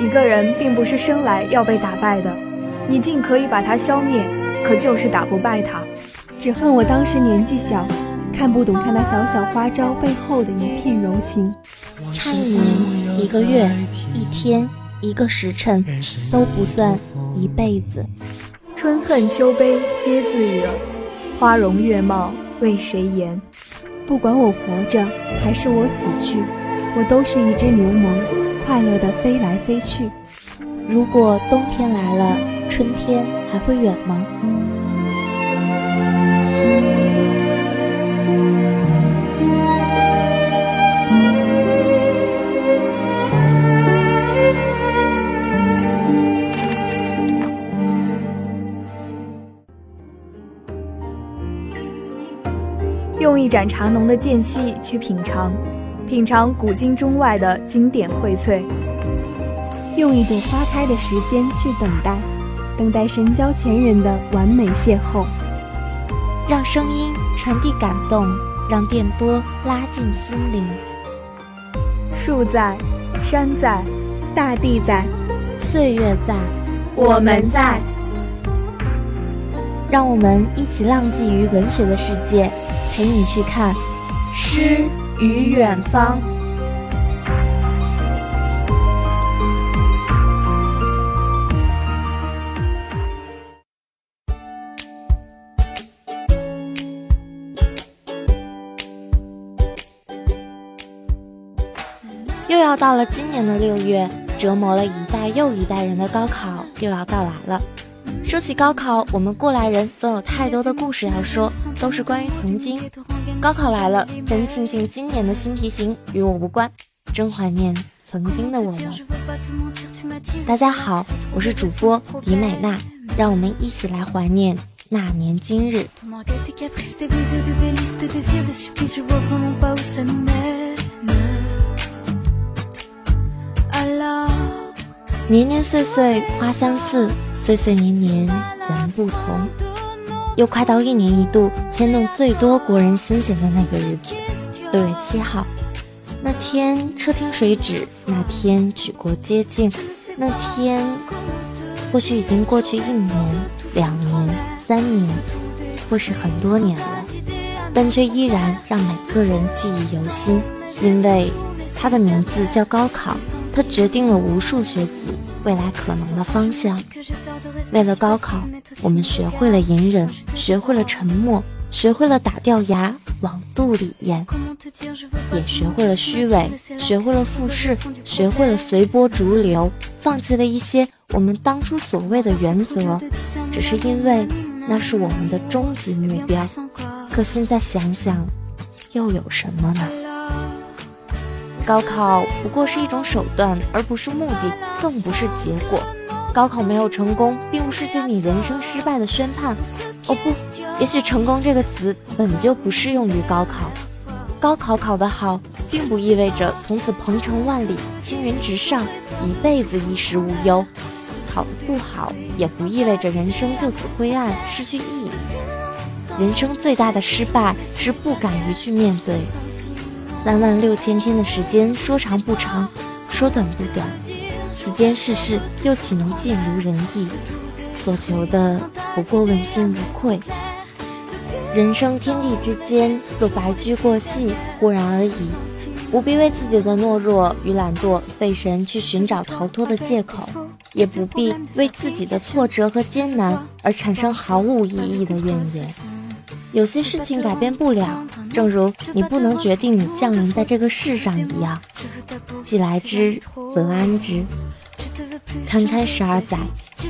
一个人并不是生来要被打败的，你尽可以把他消灭，可就是打不败他。只恨我当时年纪小，看不懂他那小小花招背后的一片柔情。差一年、一个月、一天、一个时辰，都不算一辈子。春恨秋悲皆自惹，花容月貌为谁言？不管我活着还是我死去，我都是一只牛虻，快乐地飞来飞去。如果冬天来了，春天还会远吗？用一盏茶浓的间隙去品尝，品尝古今中外的经典荟萃；用一朵花开的时间去等待，等待神交前人的完美邂逅。让声音传递感动，让电波拉近心灵。树在，山在，大地在，岁月在，我们在。让我们一起浪迹于文学的世界。陪你去看诗与远方。又要到了今年的六月，折磨了一代又一代人的高考又要到来了。说起高考，我们过来人总有太多的故事要说，都是关于曾经。高考来了，真庆幸今年的新题型与我无关，真怀念曾经的我们。大家好，我是主播李美娜，让我们一起来怀念那年今日。年年岁岁花相似。岁岁年年人不同，又快到一年一度牵动最多国人心弦的那个日子，六月七号。那天车停水止，那天举国皆静，那天或许已经过去一年、两年、三年，或是很多年了，但却依然让每个人记忆犹新，因为它的名字叫高考，它决定了无数学子。未来可能的方向。为了高考，我们学会了隐忍，学会了沉默，学会了打掉牙往肚里咽，也学会了虚伪，学会了复试，学会了随波逐流，放弃了一些我们当初所谓的原则，只是因为那是我们的终极目标。可现在想想，又有什么呢？高考不过是一种手段，而不是目的，更不是结果。高考没有成功，并不是对你人生失败的宣判。哦不，也许“成功”这个词本就不适用于高考。高考考得好，并不意味着从此鹏程万里、青云直上，一辈子衣食无忧；考得不好，也不意味着人生就此灰暗、失去意义。人生最大的失败是不敢于去面对。三万六千天的时间，说长不长，说短不短，此间世事又岂能尽如人意？所求的不过问心无愧。人生天地之间，若白驹过隙，忽然而已，不必为自己的懦弱与懒惰费神去寻找逃脱的借口，也不必为自己的挫折和艰难而产生毫无意义的怨言。有些事情改变不了。正如你不能决定你降临在这个世上一样，既来之则安之。堪堪十二载，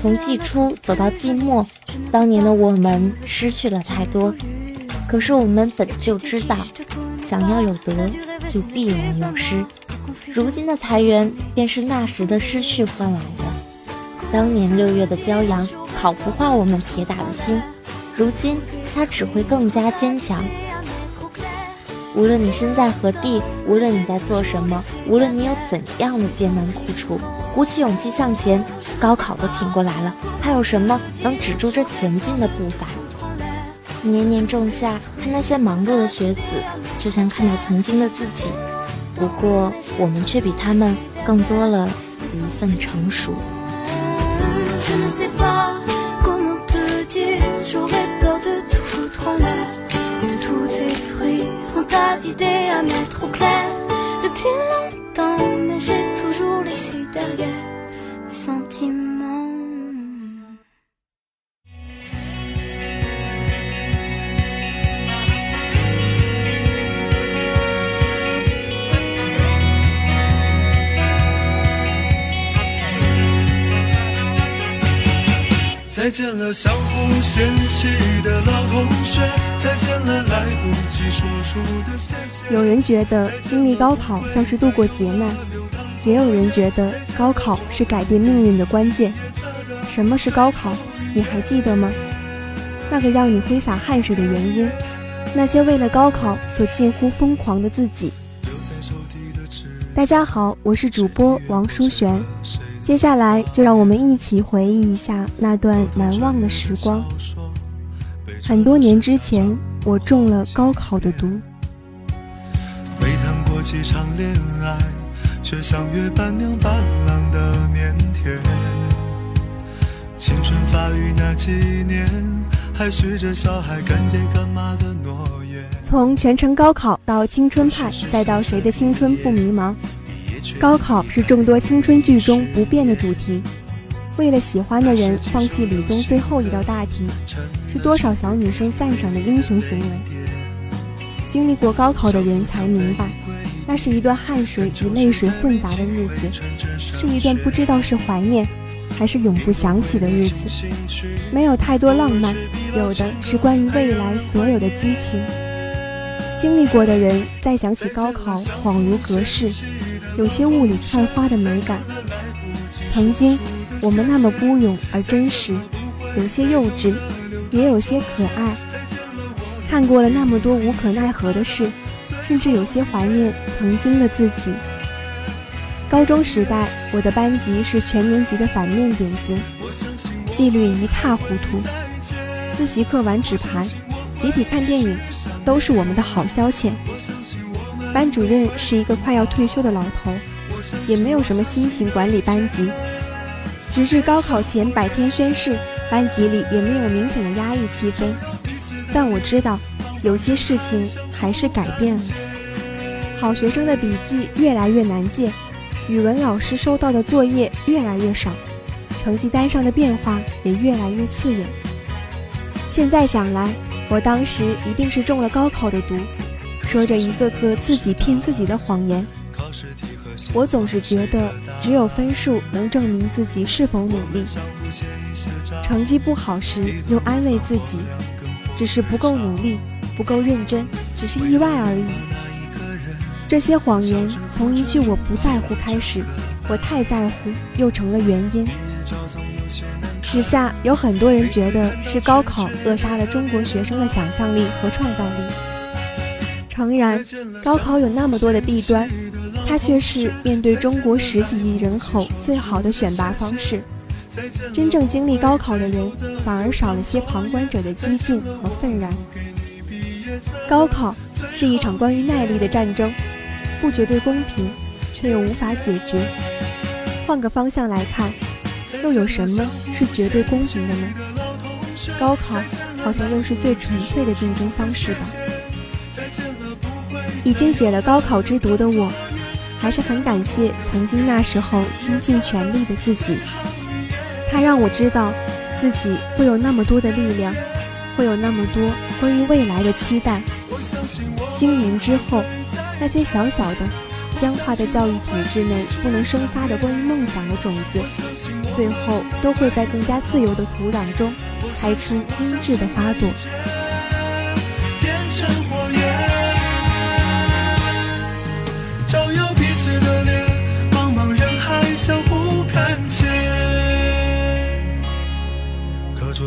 从季初走到季末，当年的我们失去了太多。可是我们本就知道，想要有得，就必然有失。如今的裁员，便是那时的失去换来的。当年六月的骄阳，烤不化我们铁打的心，如今它只会更加坚强。无论你身在何地，无论你在做什么，无论你有怎样的艰难苦楚，鼓起勇气向前，高考都挺过来了，还有什么能止住这前进的步伐？年年仲夏，看那些忙碌的学子，就像看到曾经的自己，不过我们却比他们更多了一份成熟。再见了相互嫌弃的老同学，再见了来不及说出的谢谢。有人觉得经历高考像是度过劫难，也有人觉得高考是改变命运的关键。什么是高考？你还记得吗？那个让你挥洒汗水的原因，那些为了高考所近乎疯狂的自己。大家好，我是主播王淑璇。接下来，就让我们一起回忆一下那段难忘的时光。很多年之前，我中了高考的毒。没谈过几场恋爱，却像约伴娘伴郎的腼腆。青春发育那几年，还许着小孩干爹干妈的诺言。从全程高考到青春派，再到谁的青春不迷茫。高考是众多青春剧中不变的主题。为了喜欢的人放弃理综最后一道大题，是多少小女生赞赏的英雄行为。经历过高考的人才明白，那是一段汗水与泪水混杂的日子，是一段不知道是怀念还是永不想起的日子。没有太多浪漫，有的是关于未来所有的激情。经历过的人再想起高考，恍如隔世。有些雾里看花的美感。曾经，我们那么孤勇而真实，有些幼稚，也有些可爱。看过了那么多无可奈何的事，甚至有些怀念曾经的自己。高中时代，我的班级是全年级的反面典型，纪律一塌糊涂。自习课玩纸牌，集体看电影，都是我们的好消遣。班主任是一个快要退休的老头，也没有什么心情管理班级。直至高考前百天宣誓，班级里也没有明显的压抑气氛。但我知道，有些事情还是改变了。好学生的笔记越来越难借，语文老师收到的作业越来越少，成绩单上的变化也越来越刺眼。现在想来，我当时一定是中了高考的毒。说着一个个自己骗自己的谎言，我总是觉得只有分数能证明自己是否努力。成绩不好时用安慰自己，只是不够努力，不够认真，只是意外而已。这些谎言从一句我不在乎开始，我太在乎又成了原因。时下有很多人觉得是高考扼杀了中国学生的想象力和创造力。诚然，高考有那么多的弊端，它却是面对中国十几亿人口最好的选拔方式。真正经历高考的人，反而少了些旁观者的激进和愤然。高考是一场关于耐力的战争，不绝对公平，却又无法解决。换个方向来看，又有什么是绝对公平的呢？高考好像又是最纯粹的竞争方式吧。已经解了高考之毒的我，还是很感谢曾经那时候倾尽全力的自己。他让我知道，自己会有那么多的力量，会有那么多关于未来的期待。经年之后，那些小小的、僵化的教育体制内不能生发的关于梦想的种子，最后都会在更加自由的土壤中开出精致的花朵。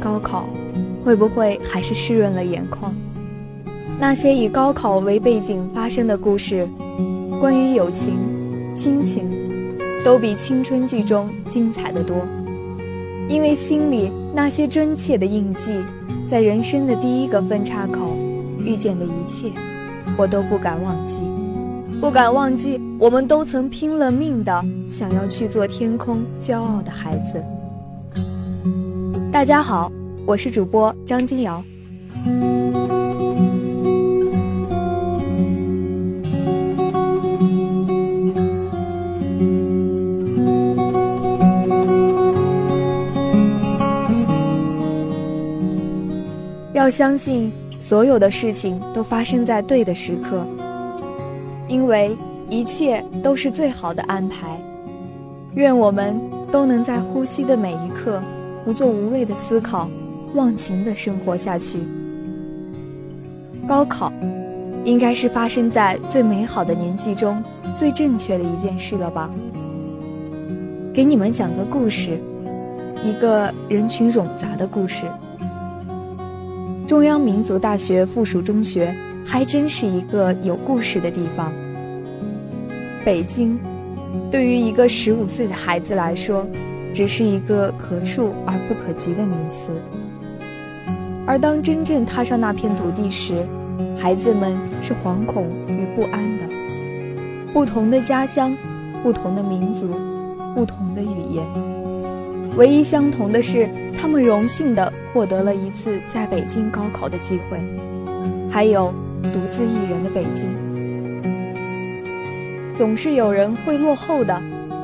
高考，会不会还是湿润了眼眶？那些以高考为背景发生的故事，关于友情、亲情，都比青春剧中精彩的多。因为心里那些真切的印记，在人生的第一个分叉口遇见的一切，我都不敢忘记，不敢忘记，我们都曾拼了命的想要去做天空骄傲的孩子。大家好，我是主播张金瑶。要相信，所有的事情都发生在对的时刻，因为一切都是最好的安排。愿我们都能在呼吸的每一刻。不做无谓的思考，忘情的生活下去。高考，应该是发生在最美好的年纪中最正确的一件事了吧？给你们讲个故事，一个人群冗杂的故事。中央民族大学附属中学还真是一个有故事的地方。北京，对于一个十五岁的孩子来说。只是一个可触而不可及的名词，而当真正踏上那片土地时，孩子们是惶恐与不安的。不同的家乡，不同的民族，不同的语言，唯一相同的是，他们荣幸地获得了一次在北京高考的机会，还有独自一人的北京。总是有人会落后的，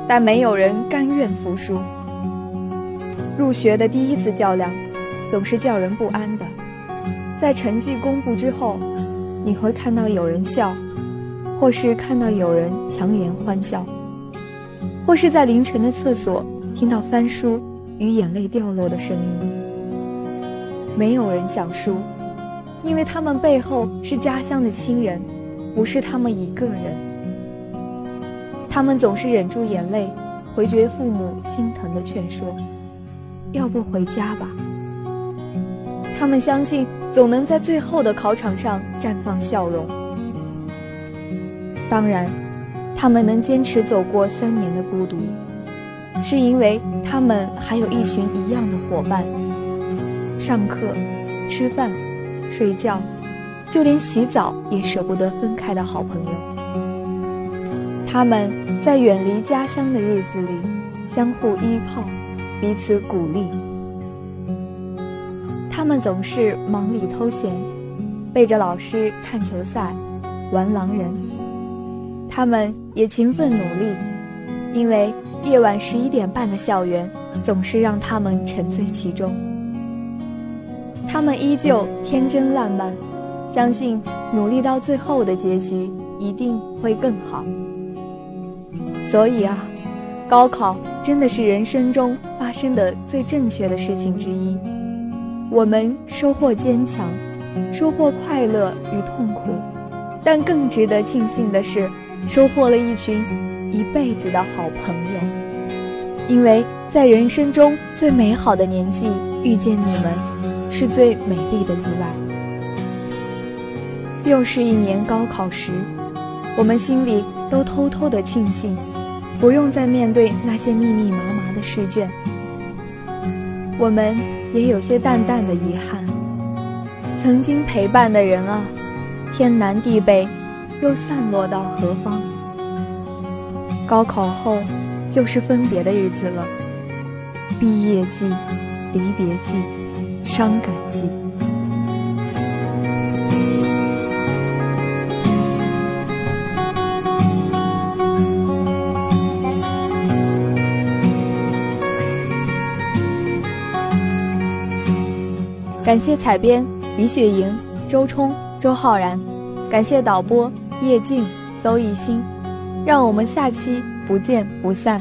但没有人甘愿服输。入学的第一次较量，总是叫人不安的。在成绩公布之后，你会看到有人笑，或是看到有人强颜欢笑，或是在凌晨的厕所听到翻书与眼泪掉落的声音。没有人想输，因为他们背后是家乡的亲人，不是他们一个人。他们总是忍住眼泪，回绝父母心疼的劝说。要不回家吧。他们相信总能在最后的考场上绽放笑容。当然，他们能坚持走过三年的孤独，是因为他们还有一群一样的伙伴。上课、吃饭、睡觉，就连洗澡也舍不得分开的好朋友。他们在远离家乡的日子里，相互依靠。彼此鼓励，他们总是忙里偷闲，背着老师看球赛、玩狼人。他们也勤奋努力，因为夜晚十一点半的校园总是让他们沉醉其中。他们依旧天真烂漫，相信努力到最后的结局一定会更好。所以啊，高考真的是人生中。发生的最正确的事情之一，我们收获坚强，收获快乐与痛苦，但更值得庆幸的是，收获了一群一辈子的好朋友。因为在人生中最美好的年纪遇见你们，是最美丽的意外。又是一年高考时，我们心里都偷偷的庆幸。不用再面对那些密密麻麻的试卷，我们也有些淡淡的遗憾。曾经陪伴的人啊，天南地北，又散落到何方？高考后，就是分别的日子了。毕业季、离别季、伤感季。感谢采编李雪莹、周冲、周浩然，感谢导播叶静、邹艺兴，让我们下期不见不散。